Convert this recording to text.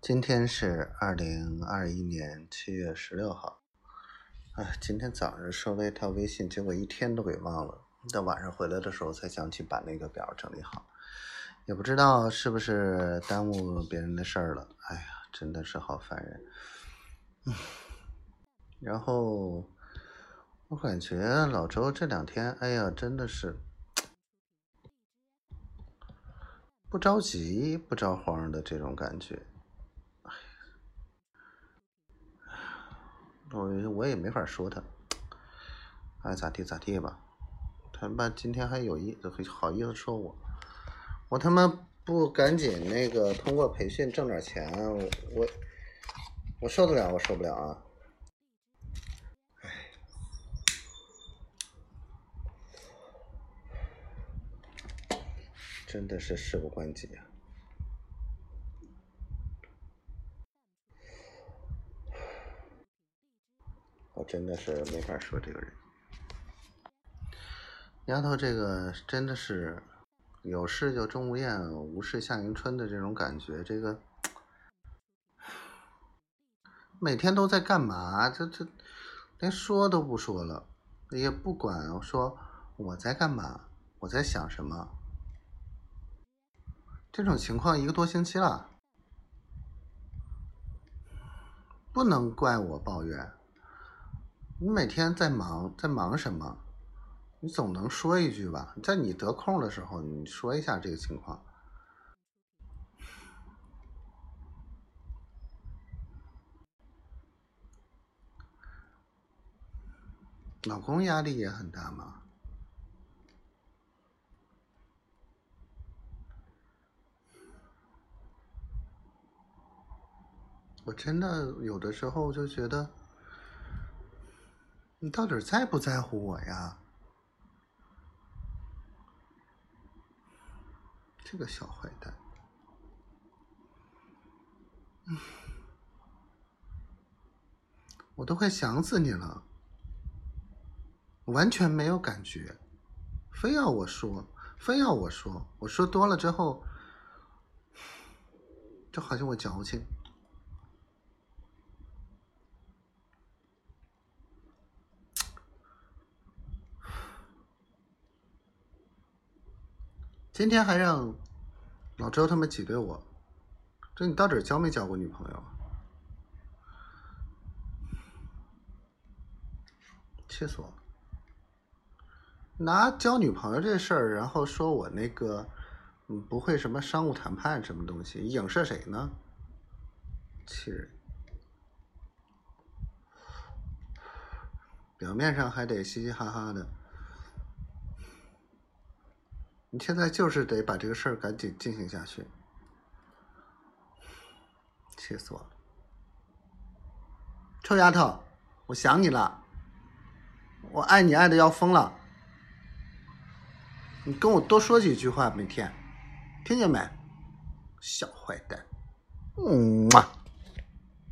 今天是二零二一年七月十六号。哎，今天早上收了一条微信，结果一天都给忘了。到晚上回来的时候才想起把那个表整理好，也不知道是不是耽误别人的事儿了。哎呀，真的是好烦人。嗯，然后我感觉老周这两天，哎呀，真的是不着急不着慌的这种感觉。我我也没法说他，爱咋地咋地吧。他妈今天还有意好意思说我，我他妈不赶紧那个通过培训挣点钱，我我受得了，我受不了啊！唉，真的是事不关己啊。我真的是没法说这个人，丫头，这个真的是有事就钟无艳，无事夏迎春的这种感觉。这个每天都在干嘛？这这连说都不说了，也不管说我在干嘛，我在想什么。这种情况一个多星期了，不能怪我抱怨。你每天在忙，在忙什么？你总能说一句吧，在你得空的时候，你说一下这个情况。老公压力也很大吗？我真的有的时候就觉得。你到底在不在乎我呀？这个小坏蛋，我都快想死你了，完全没有感觉，非要我说，非要我说，我说多了之后，就好像我矫情。今天还让老周他们挤兑我，这你到底交没交过女朋友啊？气死我了！拿交女朋友这事儿，然后说我那个不会什么商务谈判什么东西，影射谁呢？气人！表面上还得嘻嘻哈哈的。你现在就是得把这个事儿赶紧进行下去，气死我了！臭丫头，我想你了，我爱你爱的要疯了，你跟我多说几句话，每天，听见没？小坏蛋，嗯嘛。